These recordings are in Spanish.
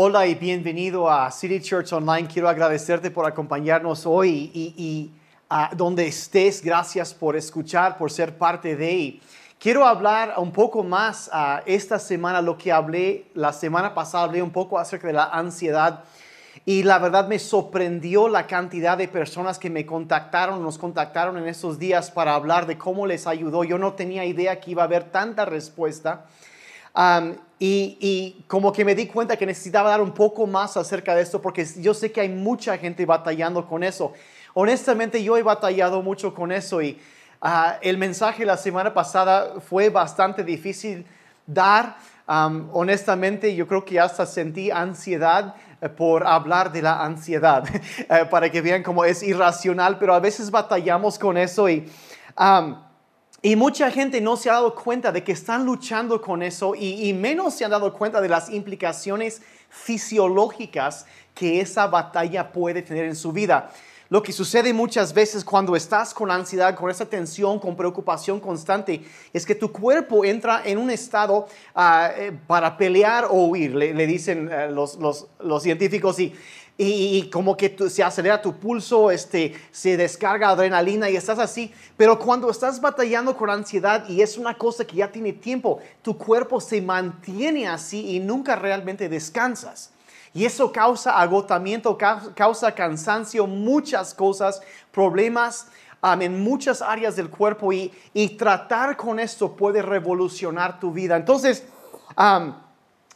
Hola y bienvenido a City Church Online. Quiero agradecerte por acompañarnos hoy y, donde estés, gracias por escuchar, por ser parte de. Quiero hablar un poco más uh, esta semana, lo que hablé la semana pasada, hablé un poco acerca de la ansiedad y la verdad me sorprendió la cantidad de personas que me contactaron, nos contactaron en estos días para hablar de cómo les ayudó. Yo no tenía idea que iba a haber tanta respuesta. Um, y, y, como que me di cuenta que necesitaba dar un poco más acerca de esto porque yo sé que hay mucha gente batallando con eso. Honestamente yo he batallado mucho con eso y uh, el mensaje la semana pasada fue bastante difícil dar. Um, honestamente yo creo que hasta sentí ansiedad eh, por hablar de la ansiedad, eh, para que vean cómo es irracional, pero a veces batallamos con eso y... Um, y mucha gente no se ha dado cuenta de que están luchando con eso y, menos se han dado cuenta de las implicaciones fisiológicas que esa batalla puede tener en su vida. Lo que sucede muchas veces cuando estás con ansiedad, con esa tensión, con preocupación constante, es que tu cuerpo entra en un estado uh, para pelear o huir, le, dicen los, los, los científicos, y y, como que se acelera tu pulso, este, se descarga adrenalina y estás así. Pero cuando estás batallando con ansiedad y es una cosa que ya tiene tiempo, tu cuerpo se mantiene así y nunca realmente descansas. Y eso causa agotamiento, causa cansancio, muchas cosas, problemas en muchas áreas del cuerpo y, y, tratar con esto puede revolucionar tu vida. Entonces,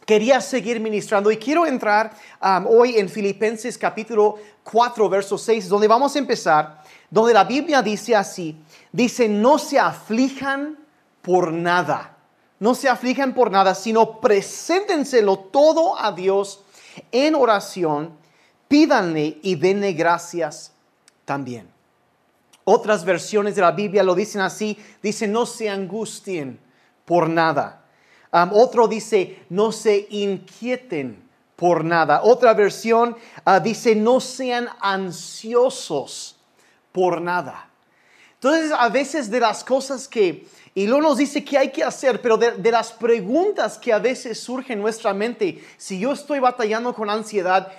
quería seguir ministrando y quiero entrar um, hoy en Filipenses capítulo 4, verso 6, donde vamos a empezar, donde la Biblia dice así, dice, no se aflijan por nada, no se aflijan por nada, sino preséntenselo todo a Dios en oración, pídanle y denle gracias también. Otras versiones de la Biblia lo dicen así, dice, no se angustien por nada Otro dice, no se inquieten por nada. Otra versión uh, dice, no sean ansiosos por nada. Entonces, a veces de las cosas que, y luego nos dice que hay que hacer, pero de, las preguntas que a veces surgen en nuestra mente, si yo estoy batallando con ansiedad,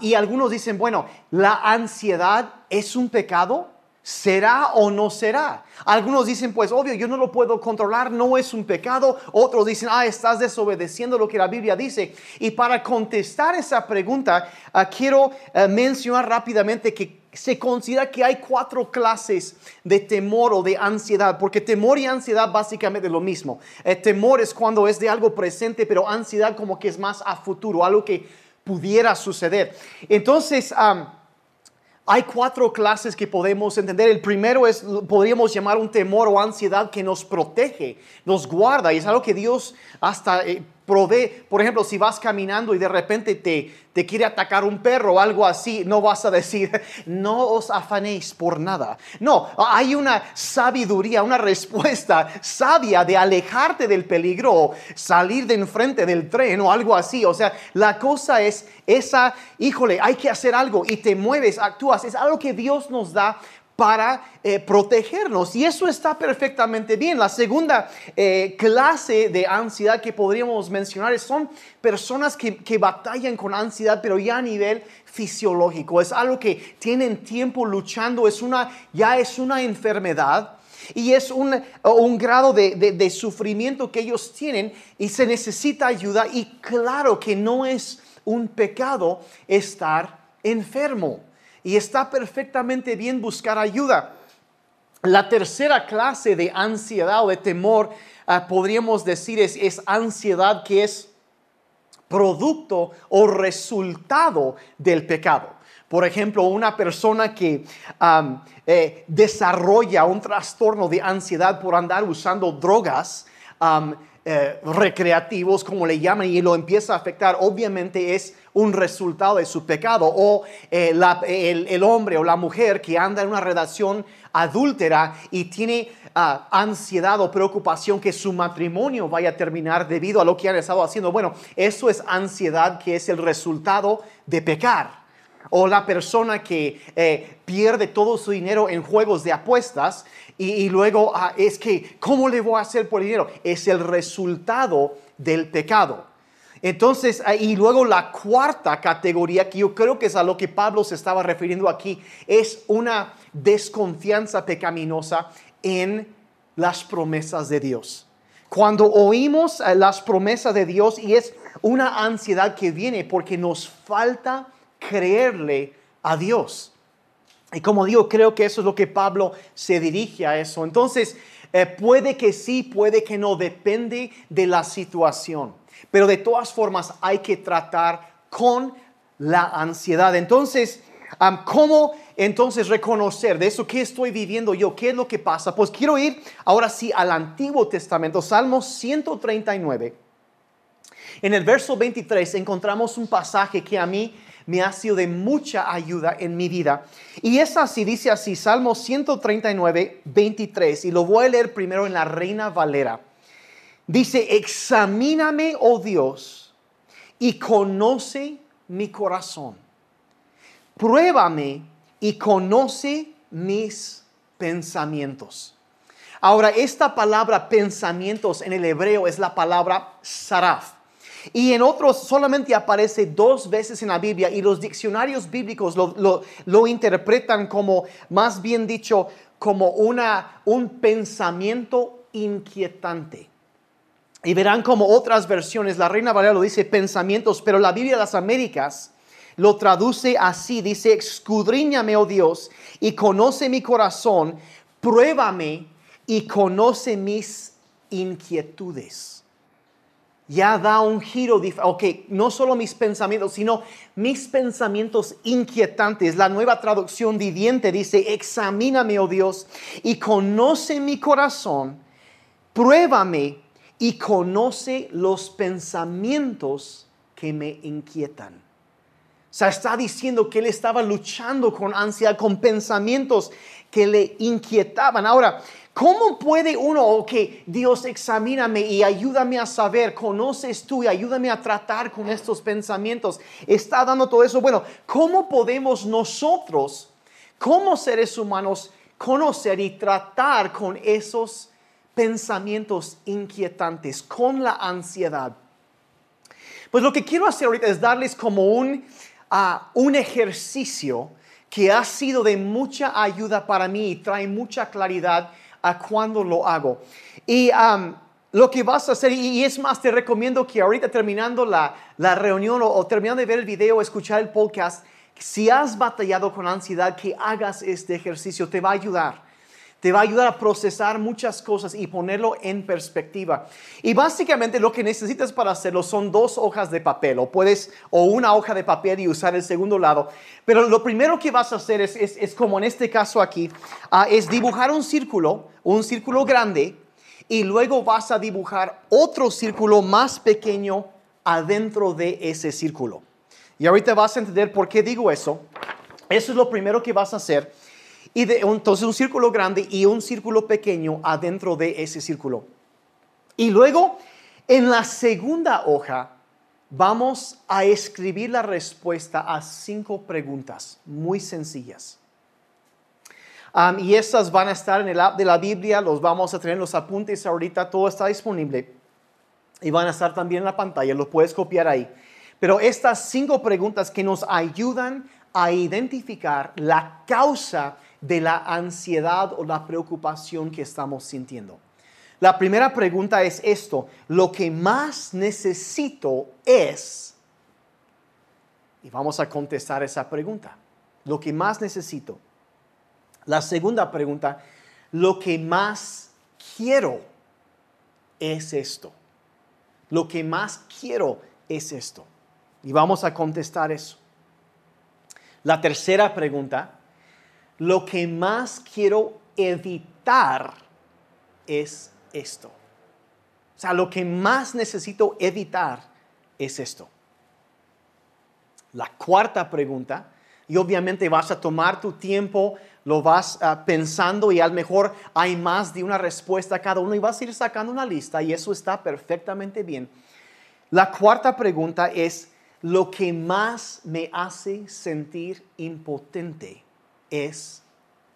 y algunos dicen, bueno, ¿la ansiedad es un pecado? ¿Será o no será? Algunos dicen, pues obvio, yo no lo puedo controlar, no es un pecado. Otros dicen, ah, estás desobedeciendo lo que la Biblia dice. Y para contestar esa pregunta, uh, quiero uh, mencionar rápidamente que se considera que hay cuatro clases de temor o de ansiedad, porque temor y ansiedad básicamente es lo mismo. El eh, temor es cuando es de algo presente, pero ansiedad como que es más a futuro, algo que pudiera suceder. Entonces, um, hay cuatro clases que podemos entender. El primero es, podríamos llamar un temor o ansiedad que nos protege, nos guarda, y es algo que Dios hasta eh, provee. Por ejemplo, si vas caminando y de repente te, te quiere atacar un perro o algo así, no vas a decir, no os afanéis por nada. No, hay una sabiduría, una respuesta sabia de alejarte del peligro, salir de enfrente del tren o algo así. O sea, la cosa es esa, híjole, hay que hacer algo y te mueves, actúas. Es algo que Dios nos da para eh, protegernos. Y eso está perfectamente bien. La segunda eh, clase de ansiedad que podríamos mencionar son personas que, que, batallan con ansiedad, pero ya a nivel fisiológico. Es algo que tienen tiempo luchando, es una, ya es una enfermedad. Y es un, un grado de, de, de sufrimiento que ellos tienen y se necesita ayuda. Y claro que no es un pecado estar enfermo y está perfectamente bien buscar ayuda. La tercera clase de ansiedad o de temor, uh, podríamos decir, es, ansiedad que es producto o resultado del pecado. Por ejemplo, una persona que eh, desarrolla un trastorno de ansiedad por andar usando drogas, eh, recreativos, como le llaman, y lo empieza a afectar, obviamente es un resultado de su pecado. O eh, el, hombre o la mujer que anda en una relación adúltera y tiene uh, ansiedad o preocupación que su matrimonio vaya a terminar debido a lo que han estado haciendo. Bueno, eso es ansiedad que es el resultado de pecar o la persona que eh, pierde todo su dinero en juegos de apuestas y, y luego ah, es que, ¿cómo le voy a hacer por dinero? Es el resultado del pecado. Entonces, ah, y luego la cuarta categoría, que yo creo que es a lo que Pablo se estaba refiriendo aquí, es una desconfianza pecaminosa en las promesas de Dios. Cuando oímos eh, las promesas de Dios y es una ansiedad que viene porque nos falta creerle a Dios. Y como digo, creo que eso es lo que Pablo se dirige a eso. Entonces, eh, puede que sí, puede que no, depende de la situación. Pero de todas formas hay que tratar con la ansiedad. Entonces, ¿cómo entonces reconocer de eso que estoy viviendo yo? ¿Qué es lo que pasa? Pues quiero ir ahora sí al Antiguo Testamento, Salmos 139. En el verso 23 encontramos un pasaje que a mí me ha sido de mucha ayuda en mi vida. Y es así, dice así, Salmo 139, 23, y lo voy a leer primero en la Reina Valera. Dice, examíname, oh Dios, y conoce mi corazón. Pruébame y conoce mis pensamientos. Ahora, esta palabra pensamientos en el hebreo es la palabra saraf. Y en otros solamente aparece dos veces en la Biblia y los diccionarios bíblicos lo, interpretan como, más bien dicho, como una, un pensamiento inquietante. Y verán como otras versiones, la Reina Valera lo dice pensamientos, pero la Biblia de las Américas lo traduce así, dice, escudriñame, oh Dios, y conoce mi corazón, pruébame y conoce mis inquietudes ya da un giro, ok, no solo mis pensamientos, sino mis pensamientos inquietantes. La nueva traducción viviente dice, examíname, oh Dios, y conoce mi corazón, pruébame y conoce los pensamientos que me inquietan. O sea, está diciendo que él estaba luchando con ansiedad, con pensamientos que le inquietaban. Ahora, ¿Cómo puede uno, ok, Dios examíname y ayúdame a saber, conoces tú y ayúdame a tratar con estos pensamientos? Está dando todo eso. Bueno, ¿cómo podemos nosotros, como seres humanos, conocer y tratar con esos pensamientos inquietantes, con la ansiedad? Pues lo que quiero hacer ahorita es darles como un, ah, un ejercicio que ha sido de mucha ayuda para mí y trae mucha claridad a cuando lo hago. Y um, lo que vas a hacer, y, es más, te recomiendo que ahorita terminando la, reunión o, terminando de ver el video, escuchar el podcast, si has batallado con ansiedad, que hagas este ejercicio, te va a ayudar te va a ayudar a procesar muchas cosas y ponerlo en perspectiva. Y básicamente lo que necesitas para hacerlo son dos hojas de papel o puedes o una hoja de papel y usar el segundo lado. Pero lo primero que vas a hacer es, es, como en este caso aquí, ah, es dibujar un círculo, un círculo grande y luego vas a dibujar otro círculo más pequeño adentro de ese círculo. Y ahorita vas a entender por qué digo eso. Eso es lo primero que vas a hacer. Y de, entonces un círculo grande y un círculo pequeño adentro de ese círculo. Y luego, en la segunda hoja, vamos a escribir la respuesta a cinco preguntas muy sencillas. y estas van a estar en el app de la Biblia, los vamos a tener en los apuntes ahorita, todo está disponible. Y van a estar también en la pantalla, los puedes copiar ahí. Pero estas cinco preguntas que nos ayudan a identificar la causa de la ansiedad o la preocupación que estamos sintiendo. La primera pregunta es esto, lo que más necesito es, y vamos a contestar esa pregunta, lo que más necesito. La segunda pregunta, lo que más quiero es esto. Lo que más quiero es esto. Y vamos a contestar eso. La tercera pregunta, lo que más quiero evitar es esto. O sea, lo que más necesito evitar es esto. La cuarta pregunta, y obviamente vas a tomar tu tiempo, lo vas ah, pensando y a lo mejor hay más de una respuesta a cada uno y vas a ir sacando una lista y eso está perfectamente bien. La cuarta pregunta es, lo que más me hace sentir impotente es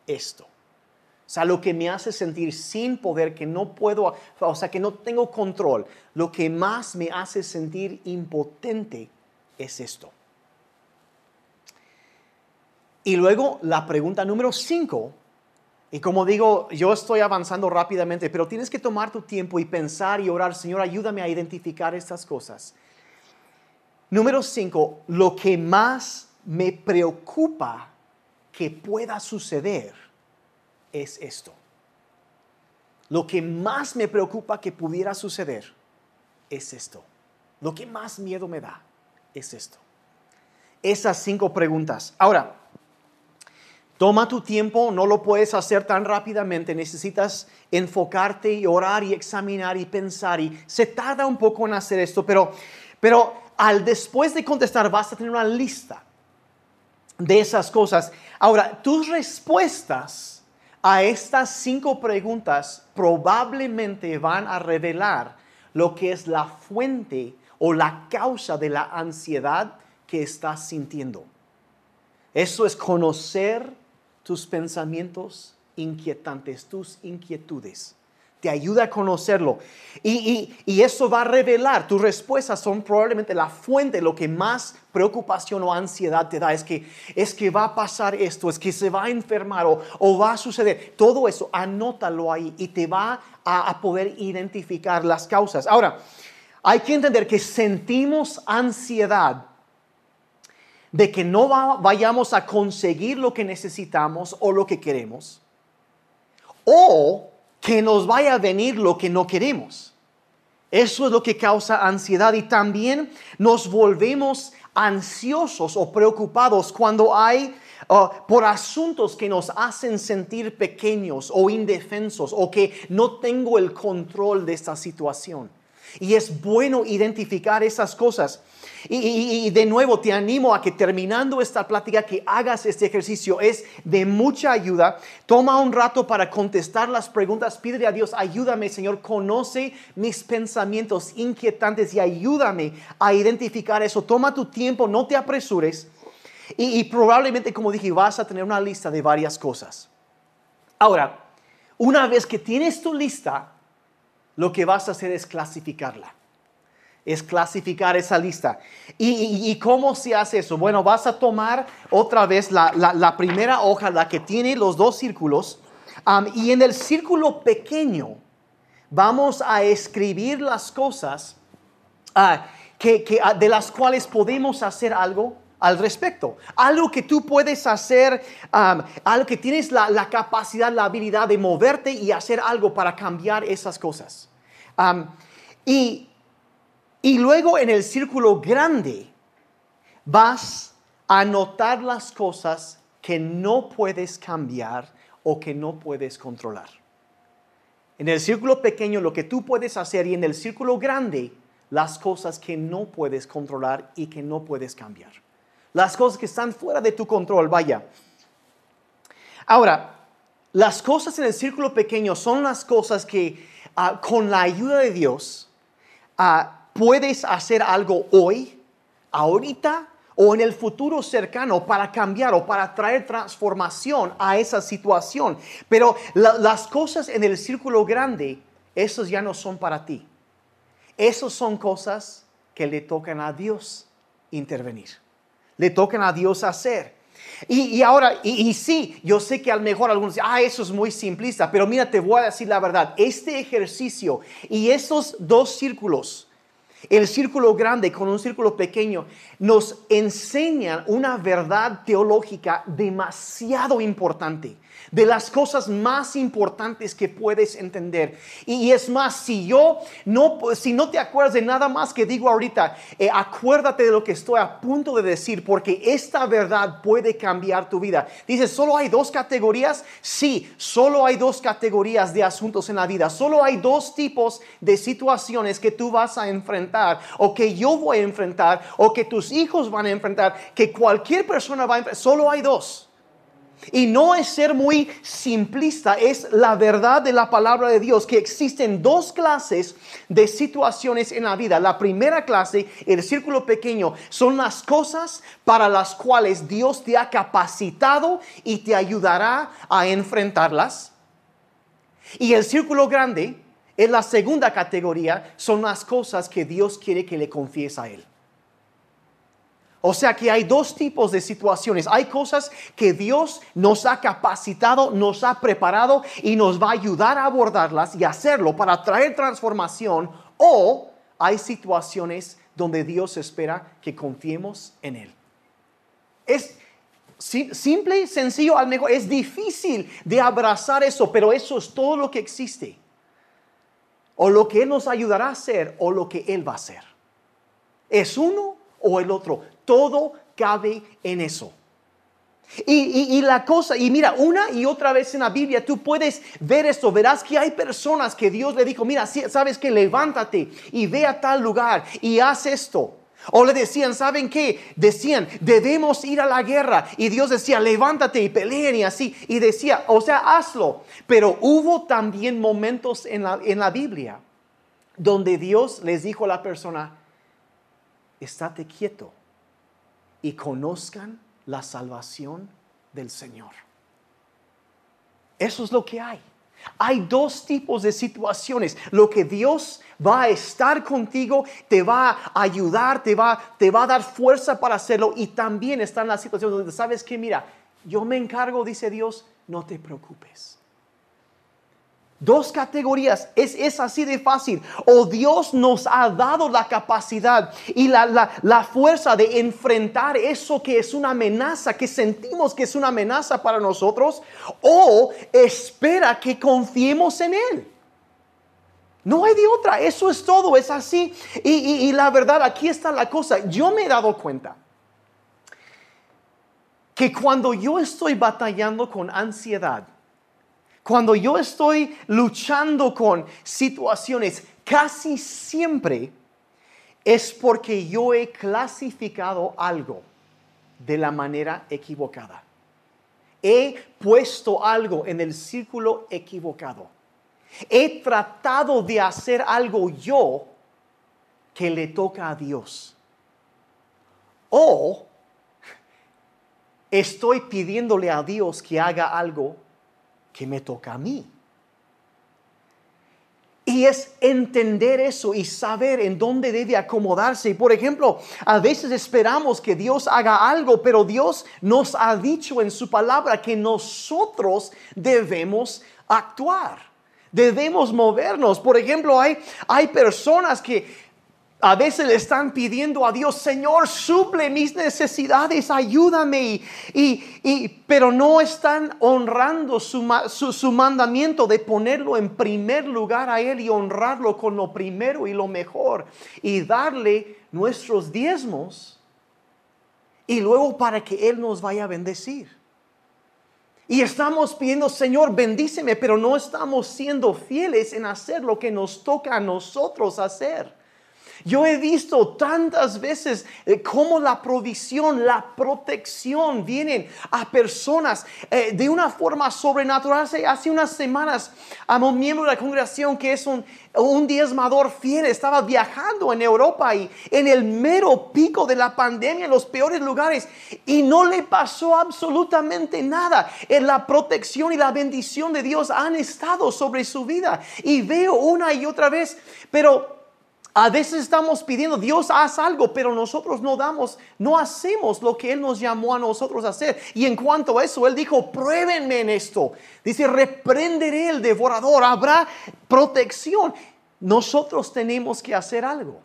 esto. O sea, lo que me hace sentir sin poder, que no puedo, o sea, que no tengo control, lo que más me hace sentir impotente es esto. Y luego la pregunta número cinco, y como digo, yo estoy avanzando rápidamente, pero tienes que tomar tu tiempo y pensar y orar, Señor, ayúdame a identificar estas cosas. Número cinco, lo que más me preocupa que pueda suceder es esto. Lo que más me preocupa que pudiera suceder es esto. Lo que más miedo me da es esto. Esas cinco preguntas. Ahora, toma tu tiempo, no lo puedes hacer tan rápidamente, necesitas enfocarte y orar y examinar y pensar y se tarda un poco en hacer esto, pero, pero al después de contestar vas a tener una lista de esas cosas. Ahora, tus respuestas a estas cinco preguntas probablemente van a revelar lo que es la fuente o la causa de la ansiedad que estás sintiendo. Eso es conocer tus pensamientos inquietantes, tus inquietudes te ayuda a conocerlo. Y, eso va a revelar, tus respuestas son probablemente la fuente, lo que más preocupación o ansiedad te da, es que, es que va a pasar esto, es que se va a enfermar o, va a suceder. Todo eso, anótalo ahí y te va a, a poder identificar las causas. Ahora, hay que entender que sentimos ansiedad de que no vayamos a conseguir lo que necesitamos o lo que queremos. O que nos vaya a venir lo que no queremos. Eso es lo que causa ansiedad y también nos volvemos ansiosos o preocupados cuando hay uh, por asuntos que nos hacen sentir pequeños o indefensos o que no tengo el control de esta situación. Y es bueno identificar esas cosas. Y, de nuevo te animo a que terminando esta plática que hagas este ejercicio. Es de mucha ayuda. Toma un rato para contestar las preguntas. Pídele a Dios, ayúdame Señor, conoce mis pensamientos inquietantes y ayúdame a identificar eso. Toma tu tiempo, no te apresures. Y, y probablemente, como dije, vas a tener una lista de varias cosas. Ahora, una vez que tienes tu lista, lo que vas a hacer es clasificarla es clasificar esa lista. ¿Y, cómo se hace eso? Bueno, vas a tomar otra vez la, primera hoja, la que tiene los dos círculos, y en el círculo pequeño vamos a escribir las cosas ah, que, ah, de las cuales podemos hacer algo al respecto. Algo que tú puedes hacer, algo que tienes la, capacidad, la habilidad de moverte y hacer algo para cambiar esas cosas. y y luego en el círculo grande vas a notar las cosas que no puedes cambiar o que no puedes controlar. En el círculo pequeño lo que tú puedes hacer y en el círculo grande las cosas que no puedes controlar y que no puedes cambiar. Las cosas que están fuera de tu control, vaya. Ahora, las cosas en el círculo pequeño son las cosas que ah, con la ayuda de Dios, uh, puedes hacer algo hoy, ahorita o en el futuro cercano para cambiar o para traer transformación a esa situación. Pero las cosas en el círculo grande, esos ya no son para ti. Esos son cosas que le tocan a Dios intervenir. Le tocan a Dios hacer. Y, ahora, y, y, sí, yo sé que a lo mejor algunos dicen, ah, eso es muy simplista, pero mira, te voy a decir la verdad. Este ejercicio y esos dos círculos el círculo grande con un círculo pequeño nos enseñan una verdad teológica demasiado importante de las cosas más importantes que puedes entender. Y, es más, si yo no, si no te acuerdas de nada más que digo ahorita, eh, acuérdate de lo que estoy a punto de decir, porque esta verdad puede cambiar tu vida. Dices, ¿solo hay dos categorías? Sí, solo hay dos categorías de asuntos en la vida. Solo hay dos tipos de situaciones que tú vas a enfrentar, o que yo voy a enfrentar, o que tus hijos van a enfrentar, que cualquier persona va a enfrentar. Solo hay dos. Y no es ser muy simplista, es la verdad de la palabra de Dios, que existen dos clases de situaciones en la vida. La primera clase, el círculo pequeño, son las cosas para las cuales Dios te ha capacitado y te ayudará a enfrentarlas. Y el círculo grande es la segunda categoría, son las cosas que Dios quiere que le confiese a Él. O sea que hay dos tipos de situaciones. Hay cosas que Dios nos ha capacitado, nos ha preparado y nos va a ayudar a abordarlas y hacerlo para traer transformación. O hay situaciones donde Dios espera que confiemos en Él. Es simple sencillo, al mejor es difícil de abrazar eso, pero eso es todo lo que existe. O lo que Él nos ayudará a hacer o lo que Él va a hacer. Es uno o el otro. Todo cabe en eso. Y, la cosa, y mira, una y otra vez en la Biblia tú puedes ver esto, verás que hay personas que Dios le dijo, mira, sabes que levántate y ve a tal lugar y haz esto. O le decían, ¿saben qué? Decían, debemos ir a la guerra. Y Dios decía, levántate y peleen y así. Y decía, o sea, hazlo. Pero hubo también momentos en la, en la Biblia donde Dios les dijo a la persona, estate quieto y conozcan la salvación del Señor. Eso es lo que hay. Hay dos tipos de situaciones. Lo que Dios va a estar contigo, te va a ayudar, te va, te va a dar fuerza para hacerlo. Y también están las situaciones donde sabes que, mira, yo me encargo, dice Dios, no te preocupes. Dos categorías, es, así de fácil. O Dios nos ha dado la capacidad y la, la, fuerza de enfrentar eso que es una amenaza, que sentimos que es una amenaza para nosotros, o espera que confiemos en Él. No hay de otra, eso es todo, es así. Y, y la verdad, aquí está la cosa. Yo me he dado cuenta que cuando yo estoy batallando con ansiedad, cuando yo estoy luchando con situaciones, casi siempre es porque yo he clasificado algo de la manera equivocada. He puesto algo en el círculo equivocado. He tratado de hacer algo yo que le toca a Dios. O estoy pidiéndole a Dios que haga algo que me toca a mí. Y es entender eso y saber en dónde debe acomodarse. Por ejemplo, a veces esperamos que Dios haga algo, pero Dios nos ha dicho en su palabra que nosotros debemos actuar. Debemos movernos. Por ejemplo, hay, hay personas que a veces le están pidiendo a Dios, Señor, suple mis necesidades, ayúdame. Y, pero no están honrando su, su, mandamiento de ponerlo en primer lugar a Él y honrarlo con lo primero y lo mejor. Y darle nuestros diezmos. Y luego para que Él nos vaya a bendecir. Y estamos pidiendo, Señor, bendíceme, pero no estamos siendo fieles en hacer lo que nos toca a nosotros hacer. Yo he visto tantas veces eh, cómo la provisión, la protección vienen a personas eh, de una forma sobrenatural. Hace, unas semanas a un miembro de la congregación que es un, un diezmador fiel estaba viajando en Europa y en el mero pico de la pandemia, en los peores lugares, y no le pasó absolutamente nada. En la protección y la bendición de Dios han estado sobre su vida. Y veo una y otra vez, pero a veces estamos pidiendo, Dios haz algo, pero nosotros no damos, no hacemos lo que Él nos llamó a nosotros a hacer. Y en cuanto a eso, Él dijo, pruébenme en esto. Dice, reprenderé el devorador, habrá protección. Nosotros tenemos que hacer algo.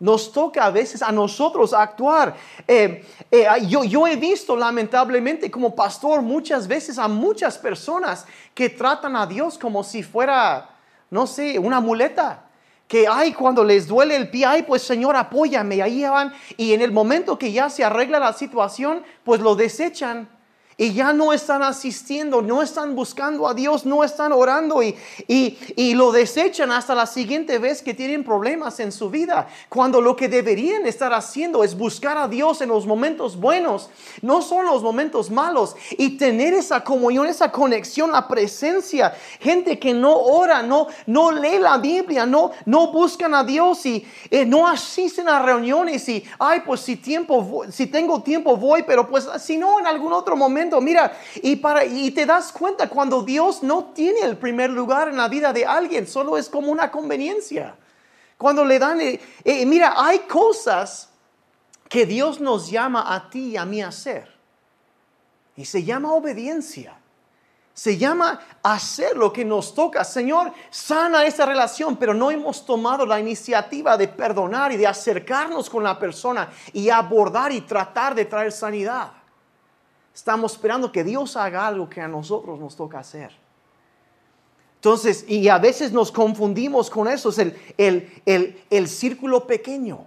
Nos toca a veces a nosotros actuar. Eh, eh, yo, yo he visto lamentablemente como pastor muchas veces a muchas personas que tratan a Dios como si fuera, no sé, una muleta que ay, cuando les duele el pie, ay, pues Señor, apóyame, ahí van, y en el momento que ya se arregla la situación, pues lo desechan y ya no están asistiendo, no están buscando a Dios, no están orando y, y, lo desechan hasta la siguiente vez que tienen problemas en su vida. Cuando lo que deberían estar haciendo es buscar a Dios en los momentos buenos, no son los momentos malos y tener esa comunión, esa conexión, la presencia. Gente que no ora, no, no lee la Biblia, no, no buscan a Dios y eh, no asisten a reuniones y, ay, pues si, tiempo, si tengo tiempo voy, pero pues si no, en algún otro momento Mira, y, para, y te das cuenta cuando Dios no tiene el primer lugar en la vida de alguien, solo es como una conveniencia. Cuando le dan, eh, eh, mira, hay cosas que Dios nos llama a ti y a mí a hacer. Y se llama obediencia. Se llama hacer lo que nos toca. Señor, sana esa relación, pero no hemos tomado la iniciativa de perdonar y de acercarnos con la persona y abordar y tratar de traer sanidad. Estamos esperando que Dios haga algo que a nosotros nos toca hacer. Entonces, y a veces nos confundimos con eso, es el, el, el, el círculo pequeño,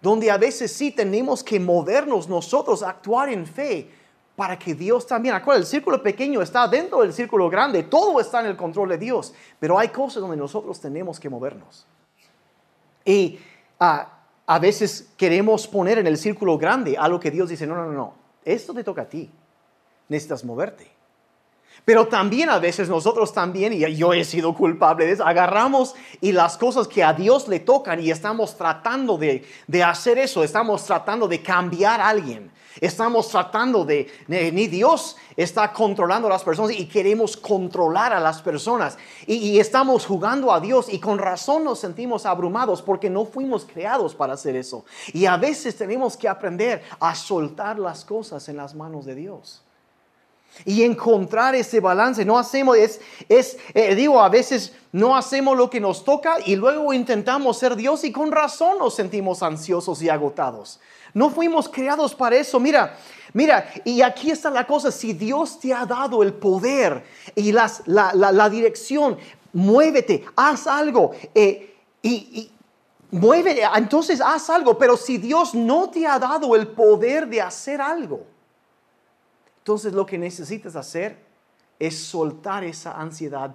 donde a veces sí tenemos que movernos nosotros, actuar en fe, para que Dios también, acuérdense, el círculo pequeño está dentro del círculo grande, todo está en el control de Dios, pero hay cosas donde nosotros tenemos que movernos. Y ah, a veces queremos poner en el círculo grande algo que Dios dice, no, no, no, no, esto te toca a ti, necesitas moverte. Pero también a veces nosotros también, y yo he sido culpable de eso, agarramos y las cosas que a Dios le tocan y estamos tratando de, de hacer eso, estamos tratando de cambiar a alguien, Estamos tratando de, ni Dios está controlando a las personas y queremos controlar a las personas. Y, estamos jugando a Dios y con razón nos sentimos abrumados porque no fuimos creados para hacer eso. Y a veces tenemos que aprender a soltar las cosas en las manos de Dios. Y encontrar ese balance. No hacemos, es, es eh, digo, a veces no hacemos lo que nos toca y luego intentamos ser Dios y con razón nos sentimos ansiosos y agotados. No fuimos creados para eso. Mira, mira, y aquí está la cosa. Si Dios te ha dado el poder y las, la, dirección, muévete, haz algo. Eh, y, y muévete, entonces haz algo. Pero si Dios no te ha dado el poder de hacer algo, entonces lo que necesitas hacer es soltar esa ansiedad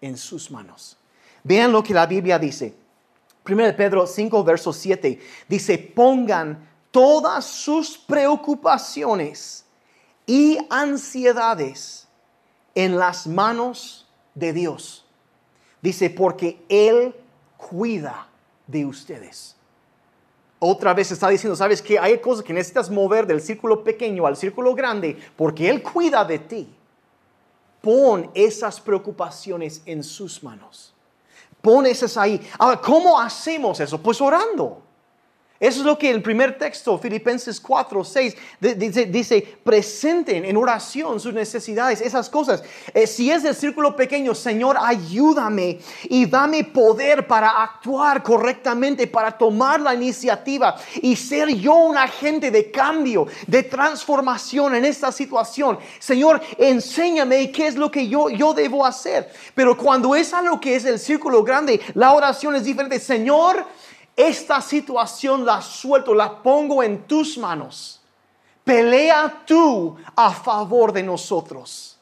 en sus manos. Vean lo que la Biblia dice. 1 Pedro 5, verso 7 dice, pongan todas sus preocupaciones y ansiedades en las manos de Dios. Dice, porque Él cuida de ustedes. Otra vez está diciendo, sabes que hay cosas que necesitas mover del círculo pequeño al círculo grande porque Él cuida de ti. Pon esas preocupaciones en sus manos. Pon esas ahí. Ahora, ¿cómo hacemos eso? Pues orando. Eso es lo que el primer texto, Filipenses 4, 6, dice, dice presenten en oración sus necesidades, esas cosas. Eh, si es del círculo pequeño, Señor, ayúdame y dame poder para actuar correctamente, para tomar la iniciativa y ser yo un agente de cambio, de transformación en esta situación. Señor, enséñame qué es lo que yo, yo debo hacer. Pero cuando es algo que es el círculo grande, la oración es diferente. Señor, esta situación la suelto, la pongo en tus manos. Pelea tú a favor de nosotros.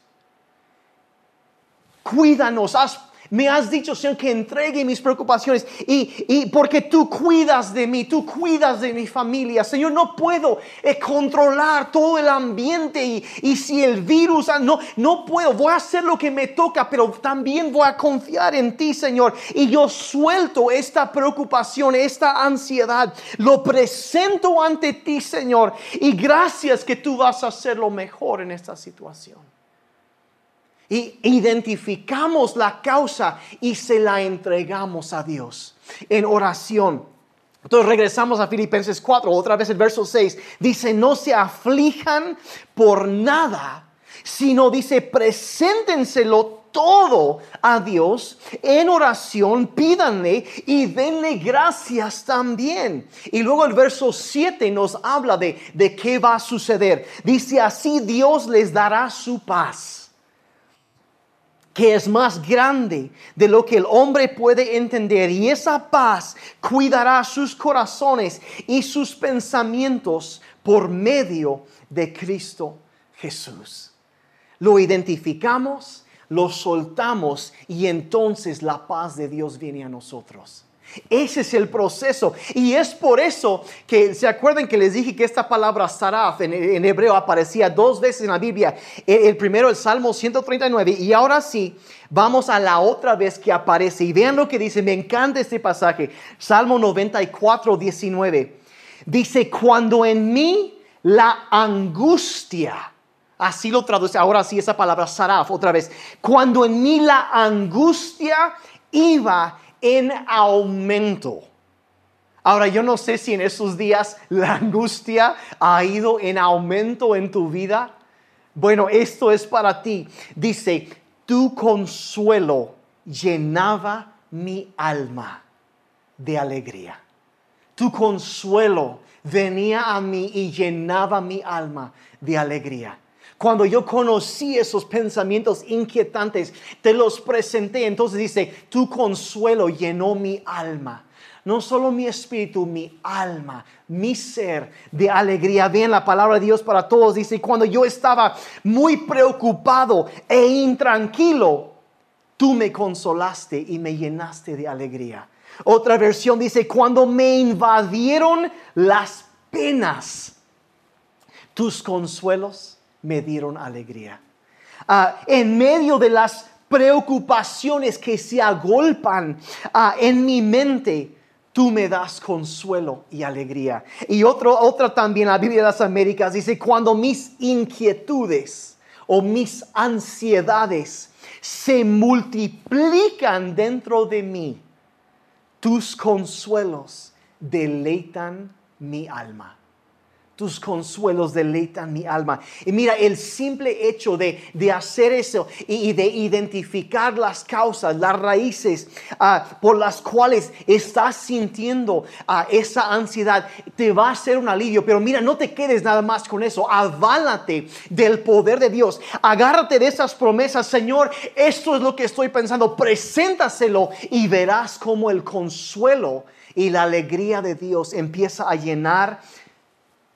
Cuídanos, haz me has dicho, Señor, que entregue mis preocupaciones y, porque tú cuidas de mí, tú cuidas de mi familia. Señor, no puedo eh, controlar todo el ambiente y, y, si el virus, ah, no, no puedo, voy a hacer lo que me toca, pero también voy a confiar en ti, Señor. Y yo suelto esta preocupación, esta ansiedad, lo presento ante ti, Señor. Y gracias que tú vas a hacer lo mejor en esta situación y identificamos la causa y se la entregamos a Dios en oración. Entonces regresamos a Filipenses 4, otra vez el verso 6. Dice, no se aflijan por nada, sino dice, preséntenselo todo a Dios en oración, pídanle y denle gracias también. Y luego el verso 7 nos habla de, de qué va a suceder. Dice, así Dios les dará su paz que es más grande de lo que el hombre puede entender. Y esa paz cuidará sus corazones y sus pensamientos por medio de Cristo Jesús. Lo identificamos, lo soltamos y entonces la paz de Dios viene a nosotros. Ese es el proceso. Y es por eso que, ¿se acuerdan que les dije que esta palabra saraf en, hebreo aparecía dos veces en la Biblia? El, primero, el Salmo 139. Y ahora sí, vamos a la otra vez que aparece. Y vean lo que dice, me encanta este pasaje. Salmo 94, 19. Dice, cuando en mí la angustia Así lo traduce ahora sí esa palabra saraf otra vez. Cuando en mí la angustia iba en aumento. Ahora, yo no sé si en esos días la angustia ha ido en aumento en tu vida. Bueno, esto es para ti. Dice, tu consuelo llenaba mi alma de alegría. Tu consuelo venía a mí y llenaba mi alma de alegría. Cuando yo conocí esos pensamientos inquietantes, te los presenté. Entonces dice, tu consuelo llenó mi alma no solo mi espíritu, mi alma, mi ser de alegría. Bien, la palabra de Dios para todos dice, cuando yo estaba muy preocupado e intranquilo, tú me consolaste y me llenaste de alegría. Otra versión dice, cuando me invadieron las penas, tus consuelos me dieron alegría. Ah, en medio de las preocupaciones que se agolpan ah, en mi mente, tú me das consuelo y alegría. Y otro, otra también, la Biblia de las Américas dice, cuando mis inquietudes o mis ansiedades se multiplican dentro de mí, tus consuelos deleitan mi alma tus consuelos deleitan mi alma. Y mira, el simple hecho de, hacer eso y, de identificar las causas, las raíces ah, por las cuales estás sintiendo ah, esa ansiedad, te va a ser un alivio. Pero mira, no te quedes nada más con eso. Aválate del poder de Dios. Agárrate de esas promesas. Señor, esto es lo que estoy pensando. Preséntaselo y verás cómo el consuelo y la alegría de Dios empieza a llenar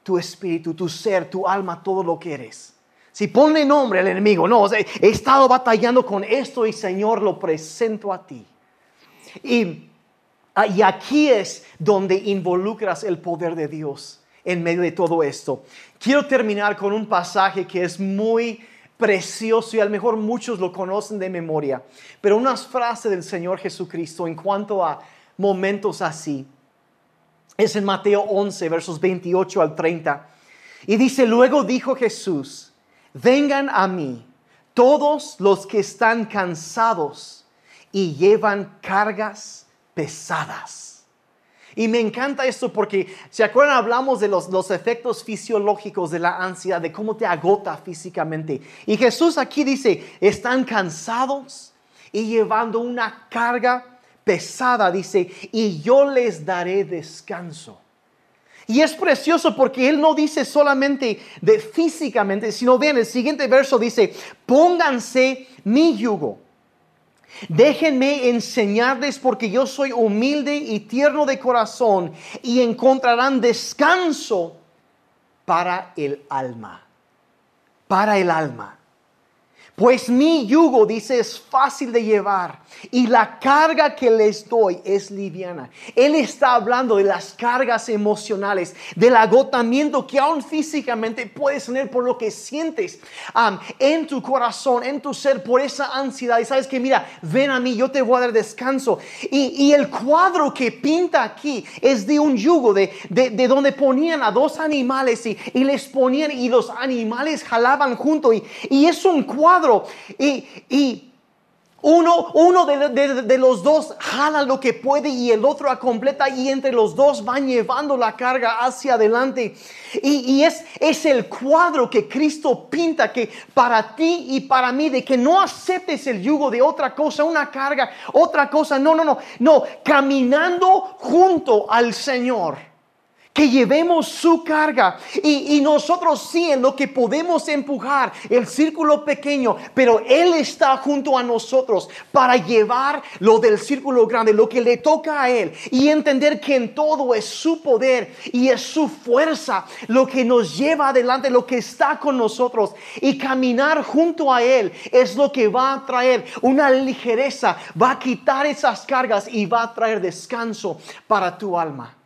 tu espíritu, tu ser, tu alma, todo lo que eres. Si ponle nombre al enemigo, no, he estado batallando con esto y Señor lo presento a ti. Y, ah, y aquí es donde involucras el poder de Dios en medio de todo esto. Quiero terminar con un pasaje que es muy precioso y a lo mejor muchos lo conocen de memoria, pero unas frases del Señor Jesucristo en cuanto a momentos así es en Mateo 11, versos 28 al 30. Y dice, luego dijo Jesús, vengan a mí todos los que están cansados y llevan cargas pesadas. Y me encanta esto porque, ¿se acuerdan? Hablamos de los, los efectos fisiológicos de la ansiedad, de cómo te agota físicamente. Y Jesús aquí dice, están cansados y llevando una carga pesada, dice, y yo les daré descanso. Y es precioso porque Él no dice solamente de físicamente, sino bien, el siguiente verso dice, pónganse mi yugo. Déjenme enseñarles porque yo soy humilde y tierno de corazón y encontrarán descanso para el alma. Para el alma. Pues mi yugo, dice, es fácil de llevar y la carga que les doy es liviana. Él está hablando de las cargas emocionales, del agotamiento que aún físicamente puedes tener por lo que sientes en tu corazón, en tu ser, por esa ansiedad. Y sabes que, mira, ven a mí, yo te voy a dar descanso. Y, el cuadro que pinta aquí es de un yugo, de, de, donde ponían a dos animales y, les ponían y los animales jalaban junto. Y, y es un cuadro y, uno, uno de, los dos jala lo que puede y el otro completa y entre los dos van llevando la carga hacia adelante. Y, es, es el cuadro que Cristo pinta que para ti y para mí de que no aceptes el yugo de otra cosa, una carga, otra cosa. No, no, no, no, caminando junto al Señor que llevemos su carga y, nosotros sí en lo que podemos empujar el círculo pequeño, pero Él está junto a nosotros para llevar lo del círculo grande, lo que le toca a Él y entender que en todo es su poder y es su fuerza lo que nos lleva adelante, lo que está con nosotros y caminar junto a Él es lo que va a traer una ligereza, va a quitar esas cargas y va a traer descanso para tu alma.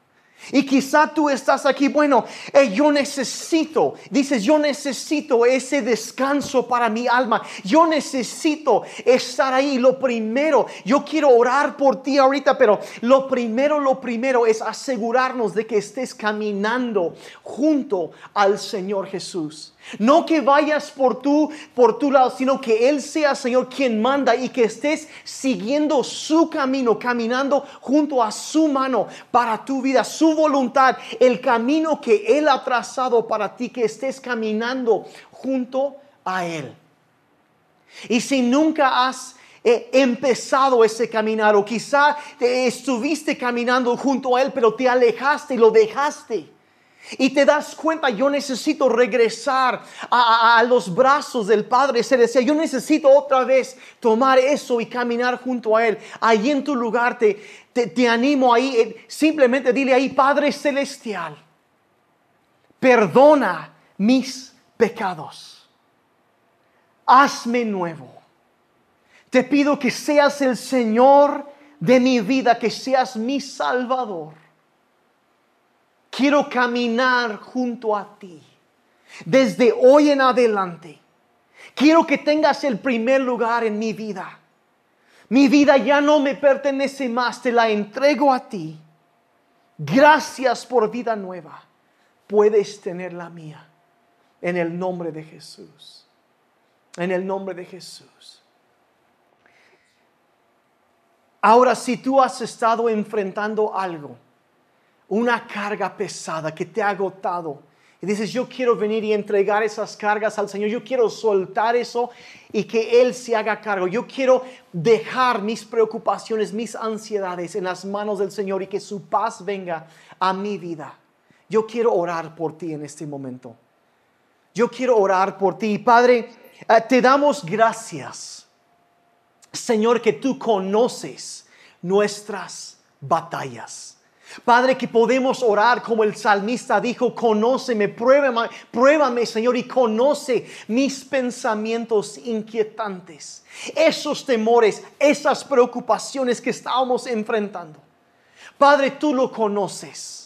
Y quizá tú estás aquí, bueno, eh, yo necesito, dices, yo necesito ese descanso para mi alma. Yo necesito estar ahí. Lo primero, yo quiero orar por ti ahorita, pero lo primero, lo primero es asegurarnos de que estés caminando junto al Señor Jesús. No que vayas por tu, por tu lado, sino que Él sea, Señor, quien manda y que estés siguiendo su camino, caminando junto a su mano para tu vida, su voluntad, el camino que Él ha trazado para ti, que estés caminando junto a Él. Y si nunca has eh, empezado ese caminar o quizá estuviste caminando junto a Él, pero te alejaste y lo dejaste y te das cuenta, yo necesito regresar a, los brazos del Padre Celestial. Yo necesito otra vez tomar eso y caminar junto a Él. Ahí en tu lugar te, te, animo ahí. Eh, simplemente dile ahí, Padre Celestial, perdona mis pecados. Hazme nuevo. Te pido que seas el Señor de mi vida, que seas mi Salvador. Quiero caminar junto a ti. Desde hoy en adelante, quiero que tengas el primer lugar en mi vida. Mi vida ya no me pertenece más, te la entrego a ti. Gracias por vida nueva. Puedes tener la mía. En el nombre de Jesús. En el nombre de Jesús. Ahora, si tú has estado enfrentando algo, una carga pesada que te ha agotado. Y dices, yo quiero venir y entregar esas cargas al Señor. Yo quiero soltar eso y que Él se haga cargo. Yo quiero dejar mis preocupaciones, mis ansiedades en las manos del Señor y que su paz venga a mi vida. Yo quiero orar por ti en este momento. Yo quiero orar por ti. Padre, eh, te damos gracias, Señor, que tú conoces nuestras batallas. Padre, que podemos orar como el salmista dijo, conóceme, pruébame, pruébame, Señor, y conoce mis pensamientos inquietantes, esos temores, esas preocupaciones que estábamos enfrentando. Padre, tú lo conoces.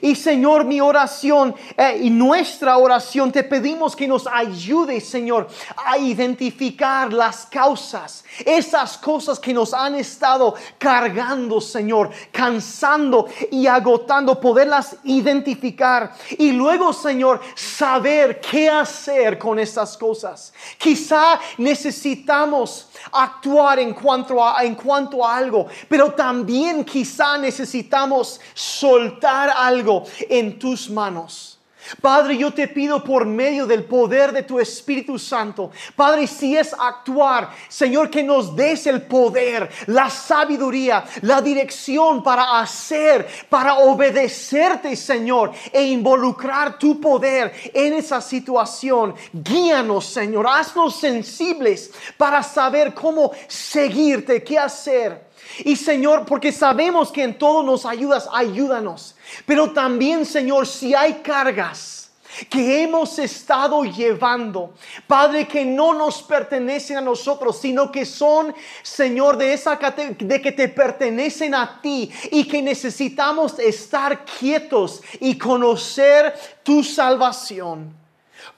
Y Señor, mi oración eh, y nuestra oración, te pedimos que nos ayude, Señor, a identificar las causas, esas cosas que nos han estado cargando, Señor, cansando y agotando, poderlas identificar. Y luego, Señor, saber qué hacer con estas cosas. Quizá necesitamos actuar en cuanto a, en cuanto a algo, pero también quizá necesitamos soltar algo en tus manos. Padre, yo te pido por medio del poder de tu Espíritu Santo, Padre, si es actuar, Señor, que nos des el poder, la sabiduría, la dirección para hacer, para obedecerte, Señor, e involucrar tu poder en esa situación. Guíanos, Señor, haznos sensibles para saber cómo seguirte, qué hacer. Y Señor, porque sabemos que en todo nos ayudas, ayúdanos. Pero también, Señor, si hay cargas que hemos estado llevando, Padre, que no nos pertenecen a nosotros, sino que son, Señor, de esa de que te pertenecen a ti y que necesitamos estar quietos y conocer tu salvación.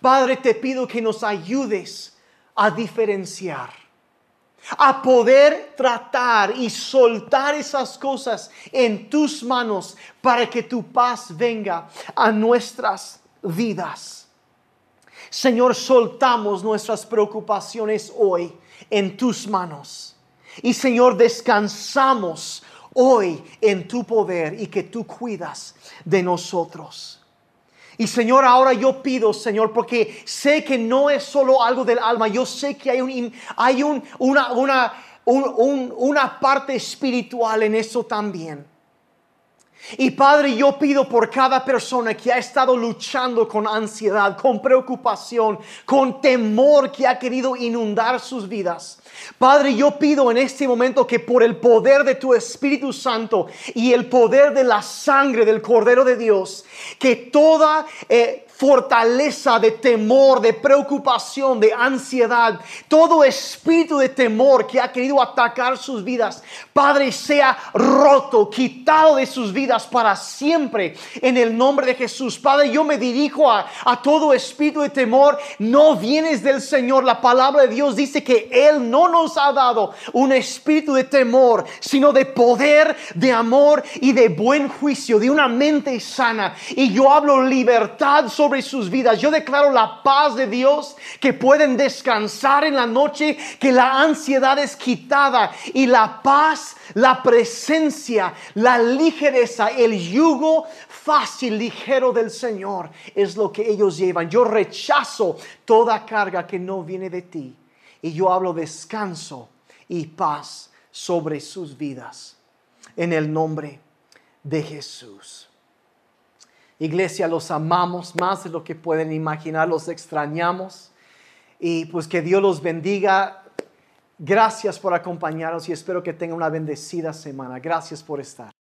Padre, te pido que nos ayudes a diferenciar a poder tratar y soltar esas cosas en tus manos para que tu paz venga a nuestras vidas. Señor, soltamos nuestras preocupaciones hoy en tus manos. Y Señor, descansamos hoy en tu poder y que tú cuidas de nosotros. Y Señor, ahora yo pido, Señor, porque sé que no es solo algo del alma, yo sé que hay, un, hay un, una, una, una parte espiritual en eso también. Y Padre, yo pido por cada persona que ha estado luchando con ansiedad, con preocupación, con temor que ha querido inundar sus vidas. Padre, yo pido en este momento que por el poder de tu Espíritu Santo y el poder de la sangre del Cordero de Dios, que toda... Eh, fortaleza de temor, de preocupación, de ansiedad, todo espíritu de temor que ha querido atacar sus vidas, Padre, sea roto, quitado de sus vidas para siempre en el nombre de Jesús. Padre, yo me dirijo a, a todo espíritu de temor, no vienes del Señor. La palabra de Dios dice que Él no nos ha dado un espíritu de temor, sino de poder, de amor y de buen juicio, de una mente sana. Y yo hablo libertad sobre sus vidas. Yo declaro la paz de Dios, que pueden descansar en la noche, que la ansiedad es quitada y la paz, la presencia, la ligereza, el yugo fácil, ligero del Señor es lo que ellos llevan. Yo rechazo toda carga que no viene de ti. Y yo hablo descanso y paz sobre sus vidas. En el nombre de Jesús. Iglesia, los amamos más de lo que pueden imaginar, los extrañamos. Y pues que Dios los bendiga. Gracias por acompañarnos y espero que tengan una bendecida semana. Gracias por estar.